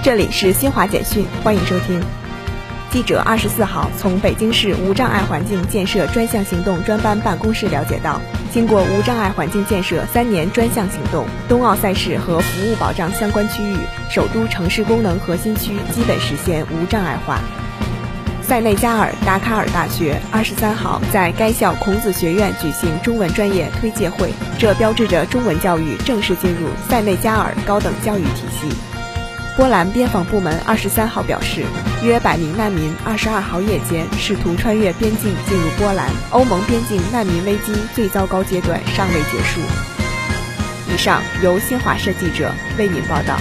这里是新华简讯，欢迎收听。记者二十四号从北京市无障碍环境建设专项行动专班办公室了解到，经过无障碍环境建设三年专项行动，冬奥赛事和服务保障相关区域首都城市功能核心区基本实现无障碍化。塞内加尔达喀尔大学二十三号在该校孔子学院举行中文专业推介会，这标志着中文教育正式进入塞内加尔高等教育体系。波兰边防部门二十三号表示，约百名难民二十二号夜间试图穿越边境进入波兰。欧盟边境难民危机最糟糕阶段尚未结束。以上由新华社记者为您报道。